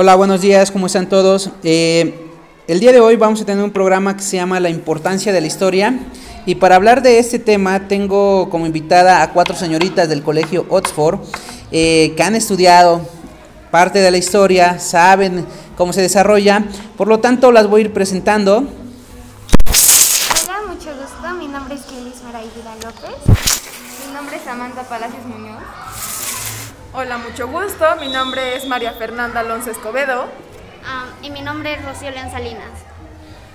Hola, buenos días, ¿cómo están todos? Eh, el día de hoy vamos a tener un programa que se llama La importancia de la historia. Y para hablar de este tema tengo como invitada a cuatro señoritas del colegio Oxford eh, que han estudiado parte de la historia, saben cómo se desarrolla. Por lo tanto, las voy a ir presentando. Hola, mucho gusto. Mi nombre es Kelis Maraida López. Mi nombre es Samantha Palacios Muñoz. Hola, mucho gusto. Mi nombre es María Fernanda Alonso Escobedo. Ah, y mi nombre es Rocío León Salinas.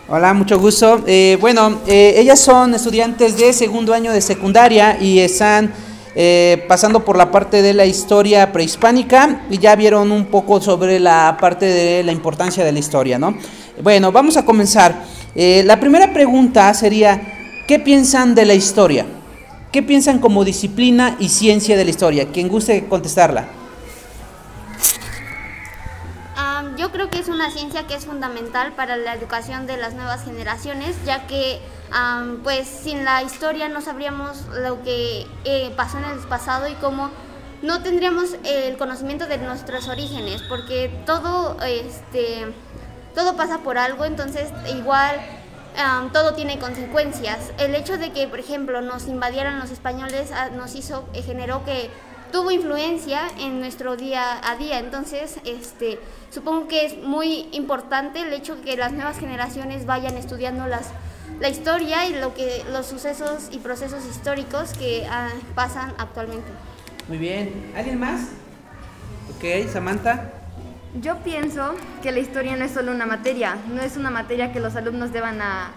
Hola, mucho gusto. Eh, bueno, eh, ellas son estudiantes de segundo año de secundaria y están eh, pasando por la parte de la historia prehispánica y ya vieron un poco sobre la parte de la importancia de la historia, ¿no? Bueno, vamos a comenzar. la primera pregunta sería, ¿qué piensan de la historia? ¿Qué piensan como disciplina y ciencia de la historia? Quien guste contestarla. yo creo que es una ciencia que es fundamental para la educación de las nuevas generaciones, ya que pues sin la historia no sabríamos lo que eh, pasó en el pasado y cómo no tendríamos el conocimiento de nuestros orígenes, porque todo, este, todo pasa por algo, entonces igual todo tiene consecuencias. El hecho de que, por ejemplo, nos invadieran los españoles ah, nos hizo, eh, generó que tuvo influencia en nuestro día a día. Entonces, este, supongo que es muy importante el hecho de que las nuevas generaciones vayan estudiando las, la historia y lo que, los sucesos y procesos históricos que ah, pasan actualmente. Muy bien. ¿Alguien más? Ok, Samantha. Yo pienso que la historia no es solo una materia, no es una materia que los alumnos deban a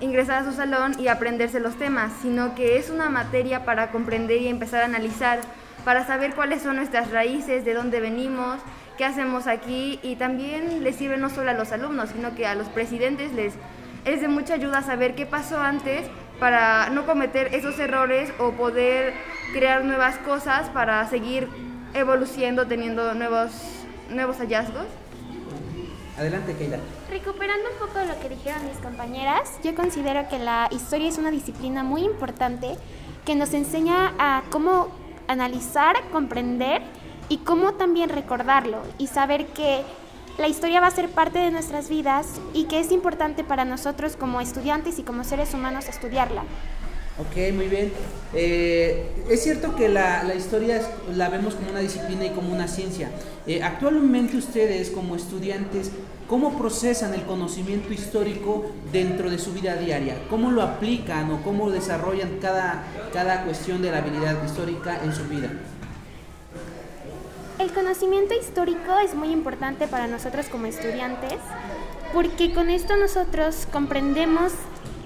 ingresar a su salón y aprenderse los temas, sino que es una materia para comprender y empezar a analizar, para saber cuáles son nuestras raíces, de dónde venimos, qué hacemos aquí y también les sirve no solo a los alumnos, sino que a los presidentes les es de mucha ayuda saber qué pasó antes para no cometer esos errores o poder crear nuevas cosas para seguir evolucionando, teniendo nuevos nuevos hallazgos? Adelante, Keila. Recuperando un poco de lo que dijeron mis compañeras, yo considero que la historia es una disciplina muy importante que nos enseña a cómo analizar, comprender y cómo también recordarlo y saber que la historia va a ser parte de nuestras vidas y que es importante para nosotros como estudiantes y como seres humanos estudiarla. Ok, muy bien. Eh, es cierto que la, la, historia la vemos como una disciplina y como una ciencia. Eh, actualmente ustedes como estudiantes, ¿cómo procesan el conocimiento histórico dentro de su vida diaria? ¿Cómo lo aplican o cómo desarrollan cada, cada cuestión de la habilidad histórica en su vida? El conocimiento histórico es muy importante para nosotros como estudiantes porque con esto nosotros comprendemos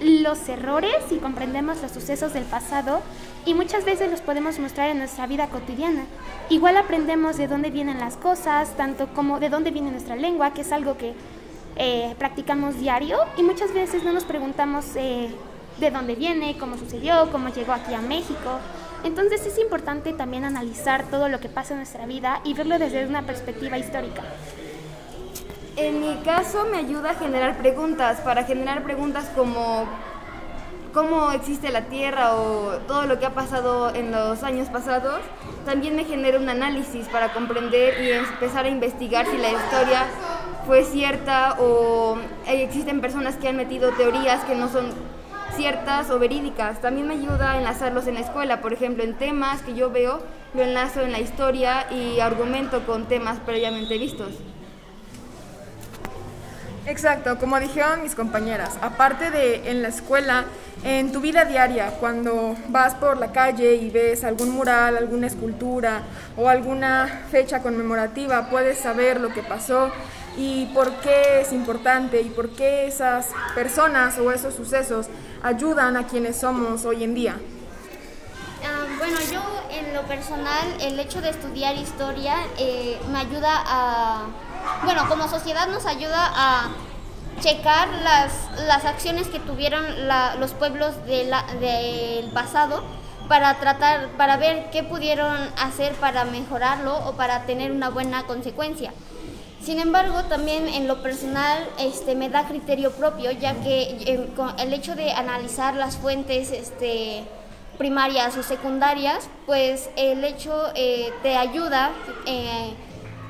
los errores y comprendemos los sucesos del pasado y muchas veces los podemos mostrar en nuestra vida cotidiana. Igual aprendemos de dónde vienen las cosas, tanto como de dónde viene nuestra lengua, que es algo que eh, practicamos diario y muchas veces no nos preguntamos eh, de dónde viene, cómo sucedió, cómo llegó aquí a México. Entonces es importante también analizar todo lo que pasa en nuestra vida y verlo desde una perspectiva histórica. En mi caso me ayuda a generar preguntas, para generar preguntas como cómo existe la Tierra o todo lo que ha pasado en los años pasados. También me genera un análisis para comprender y empezar a investigar si la historia fue cierta o existen personas que han metido teorías que no son ciertas o verídicas. También me ayuda a enlazarlos en la escuela, por ejemplo, en temas que yo veo, lo enlazo en la historia y argumento con temas previamente vistos. Exacto, como dijeron mis compañeras, aparte de en la escuela, en tu vida diaria, cuando vas por la calle y ves algún mural, alguna escultura o alguna fecha conmemorativa, puedes saber lo que pasó y por qué es importante y por qué esas personas o esos sucesos ayudan a quienes somos hoy en día. Ah, bueno, yo en lo personal, el hecho de estudiar historia eh, me ayuda a bueno, como sociedad nos ayuda a checar las, las acciones que tuvieron los pueblos del pasado para tratar, para ver qué pudieron hacer para mejorarlo o para tener una buena consecuencia. Sin embargo, también en lo personal este, me da criterio propio, ya que eh, el hecho de analizar las fuentes este, primarias o secundarias, pues el hecho eh, te ayuda eh,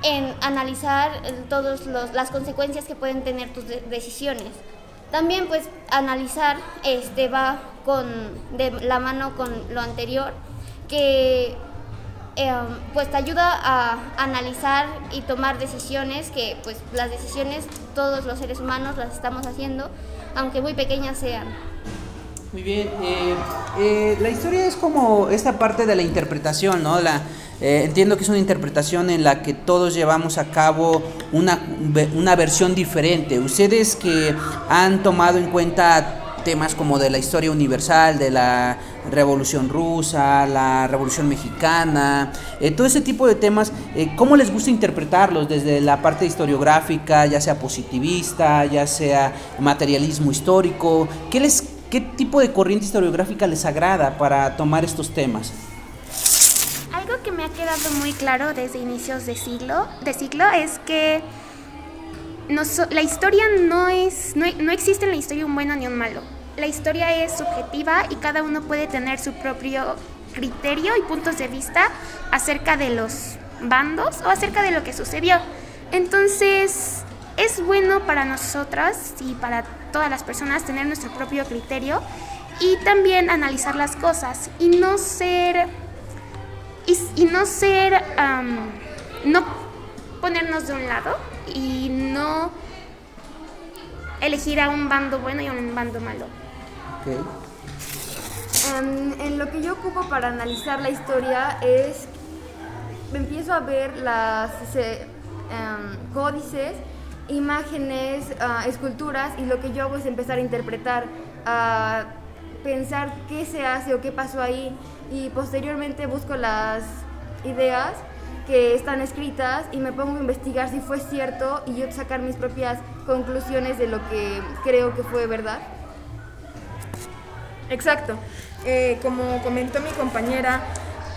en analizar todas las consecuencias que pueden tener tus decisiones. También pues analizar este va con de la mano con lo anterior que em, pues te ayuda a analizar y tomar decisiones que pues las decisiones todos los seres humanos las estamos haciendo aunque muy pequeñas sean. Muy bien, eh, eh, la historia es como esta parte de la interpretación, ¿no? La, eh, entiendo que es una interpretación en la que todos llevamos a cabo una, una versión diferente. Ustedes que han tomado en cuenta temas como de la historia universal, de la revolución rusa, la revolución mexicana, todo ese tipo de temas, ¿cómo les gusta interpretarlos desde la parte historiográfica, ya sea positivista, ya sea materialismo histórico? ¿Qué les ¿Qué tipo de corriente historiográfica les agrada para tomar estos temas? Algo que me ha quedado muy claro desde inicios de siglo, de siglo es que la historia no es, no, no existe en la historia un bueno ni un malo. La historia es subjetiva y cada uno puede tener su propio criterio y puntos de vista acerca de los bandos o acerca de lo que sucedió. Entonces, es bueno para nosotras y para todas las personas tener nuestro propio criterio y también analizar las cosas y no ser y, no ser no ponernos de un lado y no elegir a un bando bueno y a un bando malo. en lo que yo ocupo para analizar la historia es empiezo a ver las códices imágenes, ah, esculturas y lo que yo hago es empezar a interpretar, a pensar qué se hace o qué pasó ahí y posteriormente busco las ideas que están escritas y me pongo a investigar si fue cierto y yo sacar mis propias conclusiones de lo que creo que fue verdad. Exacto. Eh, como comentó mi compañera,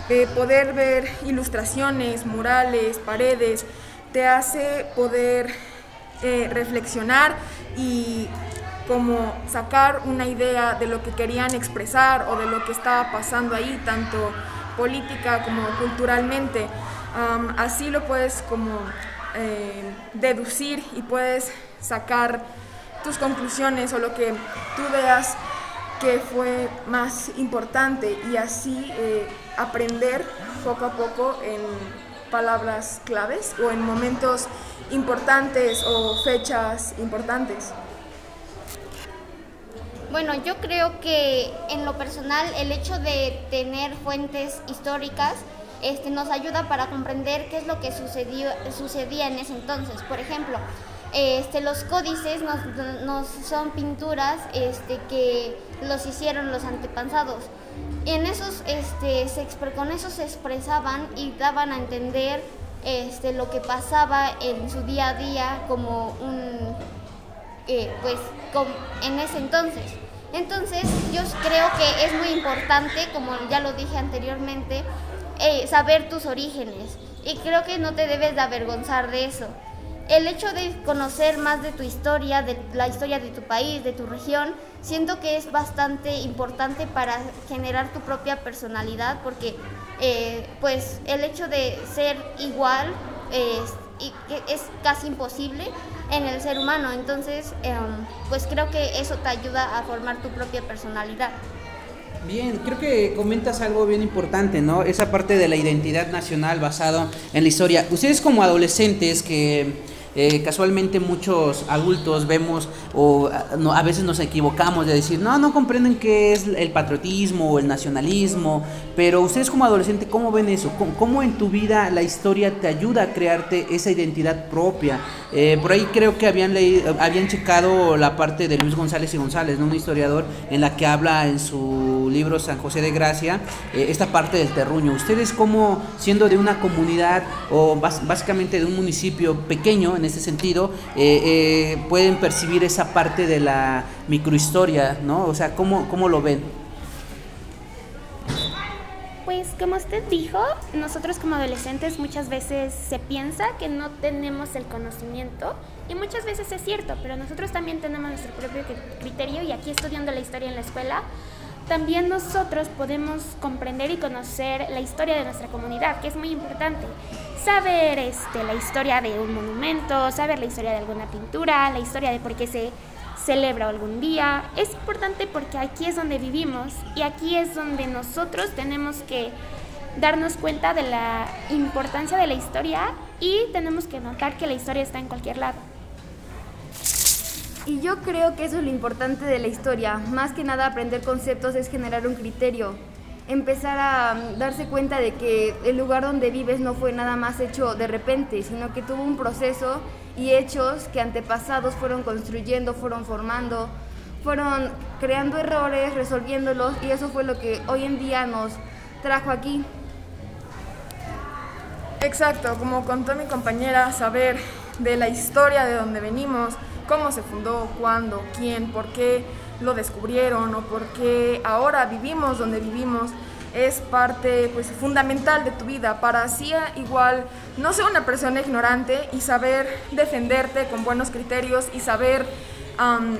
eh, poder ver ilustraciones, murales, paredes, te hace poder eh, reflexionar y como sacar una idea de lo que querían expresar o de lo que estaba pasando ahí, tanto política como culturalmente. así lo puedes como eh, deducir y puedes sacar tus conclusiones o lo que tú veas que fue más importante y así eh, aprender poco a poco en palabras claves o en momentos importantes o fechas importantes? Bueno, yo creo que en lo personal el hecho de tener fuentes históricas este, nos ayuda para comprender qué es lo que sucedió, sucedía en ese entonces. Por ejemplo, este, los códices nos, son pinturas este, que los hicieron los antepasados. En esos, este, se, con eso se expresaban y daban a entender este, lo que pasaba en su día a día como un, eh, pues, en ese entonces. Entonces, yo creo que es muy importante, como ya lo dije anteriormente, eh, saber tus orígenes. Y creo que no te debes de avergonzar de eso el hecho de conocer más de tu historia, de la historia de tu país, de tu región, siento que es bastante importante para generar tu propia personalidad, porque eh, pues el hecho de ser igual es casi imposible en el ser humano, entonces em, pues creo que eso te ayuda a formar tu propia personalidad. Bien, creo que comentas algo bien importante, ¿no? Esa parte de la identidad nacional basado en la historia. Ustedes como adolescentes que eh, casualmente muchos adultos vemos o a veces nos equivocamos de decir, no, no comprenden qué es el patriotismo o el nacionalismo, pero ustedes como adolescente, ¿cómo ven eso? ¿Cómo, en tu vida la historia te ayuda a crearte esa identidad propia? Eh, por ahí creo que habían, leído, habían checado la parte de Luis González y González, ¿no? un historiador, en la que habla en su libro San José de Gracia, eh, esta parte del terruño. ¿Ustedes cómo, siendo de una comunidad o básicamente de un municipio pequeño, en ese sentido, eh, eh, pueden percibir esa parte de la microhistoria, ¿no? O sea, ¿cómo, cómo lo ven? Pues como usted dijo, nosotros como adolescentes muchas veces se piensa que no tenemos el conocimiento y muchas veces es cierto, pero nosotros también tenemos nuestro propio criterio y aquí estudiando la historia en la escuela también nosotros podemos comprender y conocer la historia de nuestra comunidad, que es muy importante. Saber este, la historia de un monumento, saber la historia de alguna pintura, la historia de por qué se celebra algún día. Es importante porque aquí es donde vivimos y aquí es donde nosotros tenemos que darnos cuenta de la importancia de la historia y tenemos que notar que la historia está en cualquier lado. Y yo creo que eso es lo importante de la historia. Más que nada aprender conceptos es generar un criterio. Empezar a mm, darse cuenta de que el lugar donde vives no fue nada más hecho de repente, sino que tuvo un proceso y hechos que antepasados fueron construyendo, fueron formando, fueron creando errores, resolviéndolos y eso fue lo que hoy en día nos trajo aquí. Exacto, como contó mi compañera, saber de la historia de donde venimos, cómo se fundó, cuándo, quién, por qué lo descubrieron o por qué ahora vivimos donde vivimos es parte pues fundamental de tu vida para así igual no ser una persona ignorante y saber defenderte con buenos criterios y saber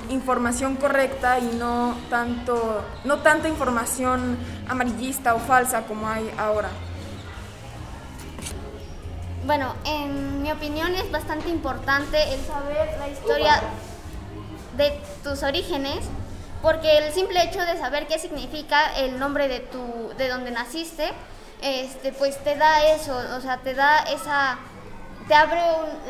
información correcta y no tanto no tanta información amarillista o falsa como hay ahora. Bueno, en mi opinión es bastante importante el saber la historia de tus orígenes, porque el simple hecho de saber qué significa el nombre de tu, de donde naciste, este, pues te da eso, o sea, te da esa, te abre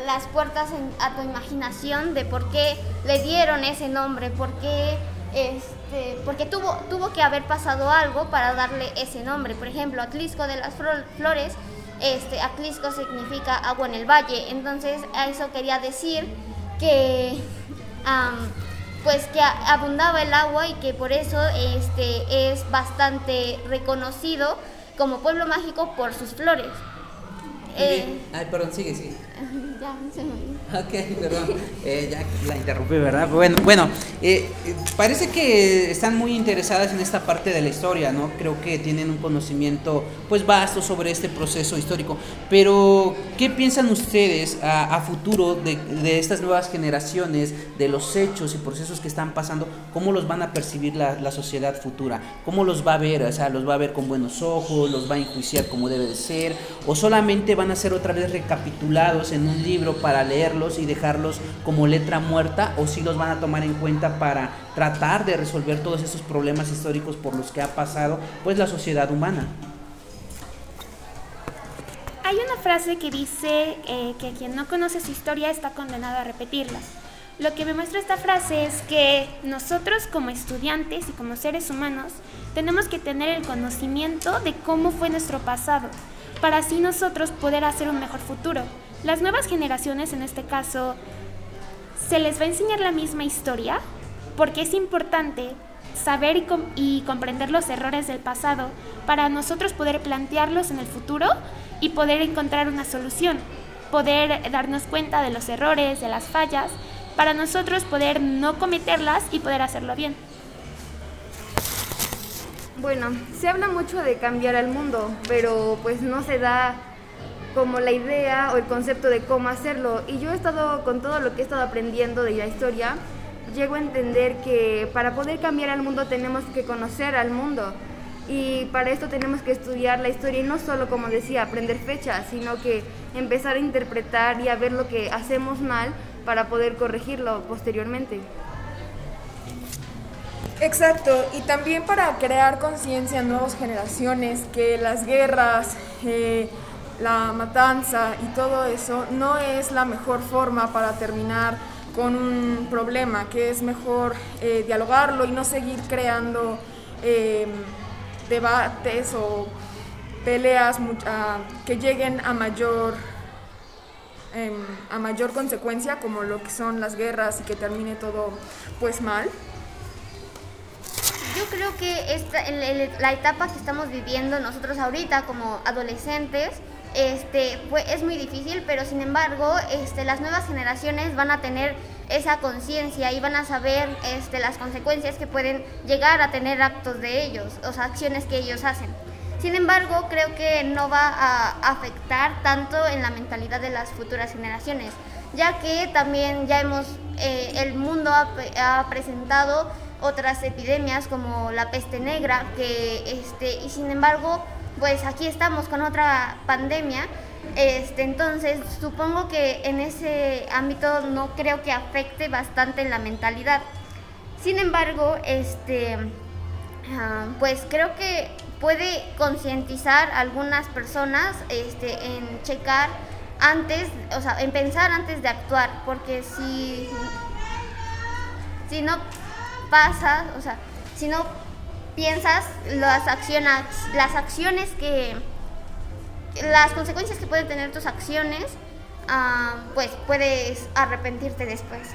las puertas a tu imaginación de por qué le dieron ese nombre, por qué, este, porque tuvo, tuvo que haber pasado algo para darle ese nombre. Por ejemplo, Atlisco de las Flores este, Aclisco significa agua en el valle. Entonces, a eso quería decir que, pues que abundaba el agua y que por eso este, es bastante reconocido como pueblo mágico por sus flores. Eh, Ay, perdón, sigue, sigue. Ya, se me Ok, perdón, eh, ya la interrumpí, ¿verdad? Bueno, bueno eh, parece que están muy interesadas en esta parte de la historia, ¿no? Creo que tienen un conocimiento, pues, vasto sobre este proceso histórico. Pero, ¿qué piensan ustedes a, futuro de, de, estas nuevas generaciones, de los hechos y procesos que están pasando? ¿Cómo los van a percibir la, la sociedad futura? ¿Cómo los va a ver? O sea, ¿los va a ver con buenos ojos? ¿Los va a enjuiciar como debe de ser? ¿O solamente van a ser otra vez recapitulados en un libro para leerlos y dejarlos como letra muerta o si los van a tomar en cuenta para tratar de resolver todos esos problemas históricos por los que ha pasado pues la sociedad humana. Hay una frase que dice eh, que quien no conoce su historia está condenado a repetirla. Lo que me muestra esta frase es que nosotros como estudiantes y como seres humanos tenemos que tener el conocimiento de cómo fue nuestro pasado, para así nosotros poder hacer un mejor futuro. Las nuevas generaciones, en este caso, se les va a enseñar la misma historia porque es importante saber y, comprender los errores del pasado para nosotros poder plantearlos en el futuro y poder encontrar una solución, poder darnos cuenta de los errores, de las fallas, para nosotros poder no cometerlas y poder hacerlo bien. Bueno, se habla mucho de cambiar al mundo, pero pues no se da como la idea o el concepto de cómo hacerlo. Y yo he estado, con todo lo que he estado aprendiendo de la historia, llego a entender que para poder cambiar al mundo tenemos que conocer al mundo. Y para esto tenemos que estudiar la historia y no solo, como decía, aprender fechas, sino que empezar a interpretar y a ver lo que hacemos mal para poder corregirlo posteriormente. Exacto, y también para crear conciencia en nuevas generaciones que las guerras, eh, la matanza y todo eso no es la mejor forma para terminar con un problema, que es mejor eh, dialogarlo y no seguir creando em, debates o peleas que lleguen a mayor, em, a mayor consecuencia, como lo que son las guerras y que termine todo pues mal. Yo creo que esta, la etapa que estamos viviendo nosotros ahorita como adolescentes, este, es muy difícil, pero sin embargo, este, las nuevas generaciones van a tener esa conciencia y van a saber este, las consecuencias que pueden llegar a tener actos de ellos, o sea, acciones que ellos hacen. Sin embargo, creo que no va a afectar tanto en la mentalidad de las futuras generaciones, ya que también ya hemos, eh, el mundo ha, ha presentado otras epidemias como la peste negra, que este, y sin embargo, pues aquí estamos con otra pandemia. Este, entonces, supongo que en ese ámbito no creo que afecte bastante en la mentalidad. Sin embargo, este, ah, pues creo que puede concientizar algunas personas este, en checar antes, o sea, en pensar antes de actuar, porque si, si no pasa, o sea, si no piensas las acciones, las acciones que, las consecuencias que pueden tener tus acciones, ah, pues puedes arrepentirte después.